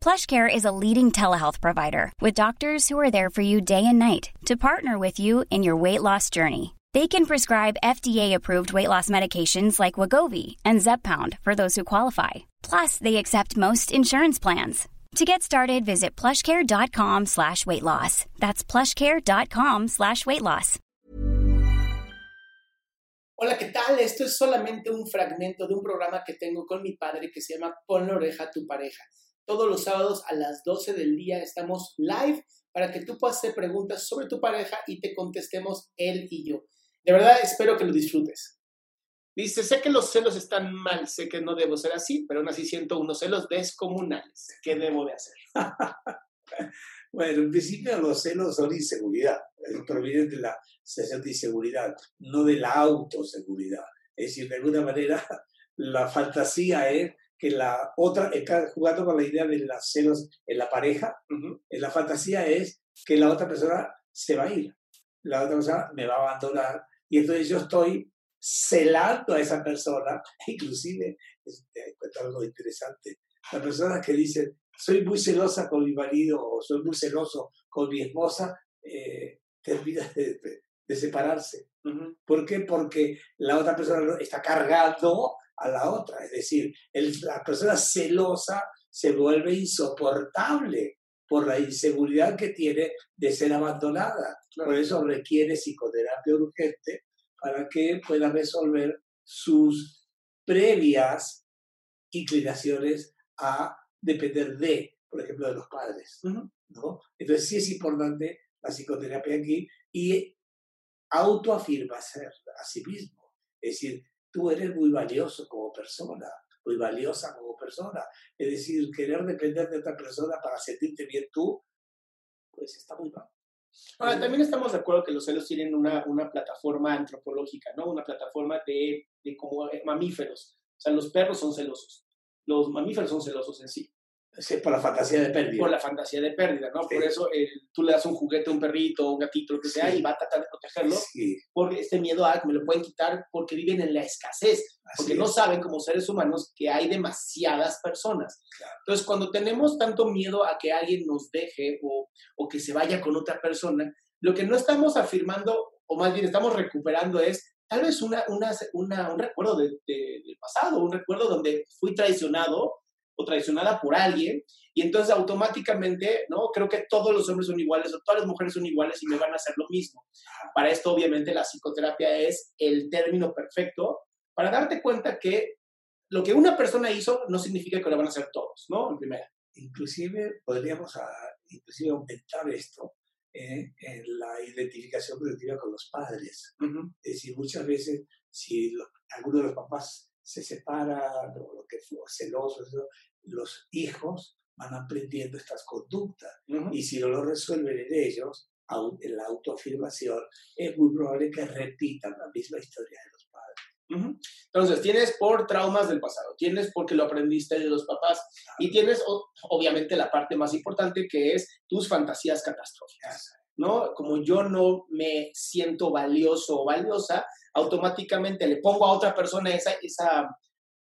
PlushCare is a leading telehealth provider with doctors who are there for you day and night to partner with you in your weight loss journey. They can prescribe FDA-approved weight loss medications like Wagovi and Zepbound for those who qualify. Plus, they accept most insurance plans. To get started, visit plushcare.com slash weight loss. That's plushcare.com slash weight loss. Hola, ¿qué tal? Esto es solamente un fragmento de un programa que tengo con mi padre que se llama Pon la oreja a tu pareja. Todos los sábados a las 12 del día estamos live para que tú puedas hacer preguntas sobre tu pareja y te contestemos él y yo. De verdad, espero que lo disfrutes. Dice, sé que los celos están mal, sé que no debo ser así, pero aún así siento unos celos descomunales. ¿Qué debo de hacer? bueno, en principio los celos son inseguridad, provienen de la sensación de inseguridad, no de la autoseguridad. Es decir, de alguna manera, la fantasía es que la otra, está jugando con la idea de los celos en la pareja, la fantasía es que la otra persona se va a ir, la otra persona me va a abandonar, y entonces yo estoy celando a esa persona, inclusive, te cuento algo interesante, las personas que dicen, soy muy celosa con mi marido o soy muy celoso con mi esposa, eh, termina de, separarse. ¿Por qué? Porque la otra persona está cargando a la otra. Es decir, la persona celosa se vuelve insoportable por la inseguridad que tiene de ser abandonada. Por eso requiere psicoterapia urgente para que pueda resolver sus previas inclinaciones a depender de, por ejemplo, de los padres. ¿no? Entonces sí es importante la psicoterapia aquí y autoafirmarse a sí mismo. Es decir, tú eres muy valioso como persona, muy valiosa como persona. Es decir, querer depender de otra persona para sentirte bien tú, pues está muy mal. Ahora, también estamos de acuerdo que los celos tienen una, una plataforma antropológica, ¿no? Una plataforma de, de como mamíferos. O sea, los perros son celosos. Los mamíferos son celosos en sí por la fantasía de pérdida. Por la fantasía de pérdida, ¿no? Por eso tú le das un juguete a un perrito, un gatito, lo que sea, y va a tratar de protegerlo por este miedo a que me lo pueden quitar porque viven en la escasez, porque no saben como seres humanos que hay demasiadas personas. Entonces, cuando tenemos tanto miedo a que alguien nos deje o, o que se vaya con otra persona, lo que no estamos afirmando, o más bien estamos recuperando es tal vez una, una, una un recuerdo de, del pasado, un recuerdo donde fui traicionado o traicionada por alguien, y entonces automáticamente, ¿no? Creo que todos los hombres son iguales o todas las mujeres son iguales y me van a hacer lo mismo. Para esto, obviamente, la psicoterapia es el término perfecto para darte cuenta que lo que una persona hizo no significa que lo van a hacer todos, ¿no? En primera. Inclusive podríamos a, ah, inclusive aumentar esto ¿eh? en la identificación colectiva con los padres. Es decir, muchas veces si alguno de los papás se separa, o lo que fue celoso, los hijos van aprendiendo estas conductas. Y si no lo resuelven en ellos, en la autoafirmación, es muy probable que repitan la misma historia de los padres. Entonces, tienes por traumas del pasado, tienes porque lo aprendiste de los papás y tienes obviamente la parte más importante que es tus fantasías catastróficas. ¿No? Como yo no me siento valioso o valiosa, automáticamente le pongo a otra persona esa, esa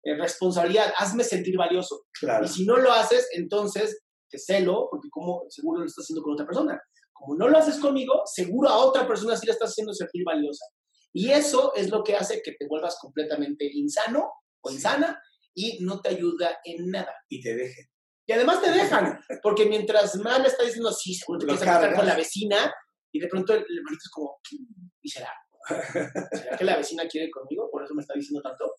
eh, responsabilidad, hazme sentir valioso. Y si no lo haces, entonces te celo, porque como seguro lo estás haciendo con otra persona. Como no lo haces conmigo, seguro a otra persona sí la estás haciendo sentir valiosa. Y eso es lo que hace que te vuelvas completamente insano o insana y no te ayuda en nada. Y te dejen. Y además te dejan, porque mientras le está diciendo, sí, seguro te quieres casar con la vecina, y de pronto el, hermanito es como, ¿y será? ¿Será que la vecina quiere conmigo? Por eso me está diciendo tanto.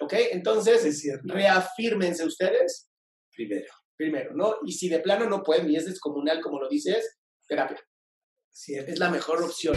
¿Ok? Entonces, es reafírmense ustedes. Primero. Primero, ¿no? Y si de plano no pueden y es descomunal, como lo dices, terapia. Sí, es la mejor opción.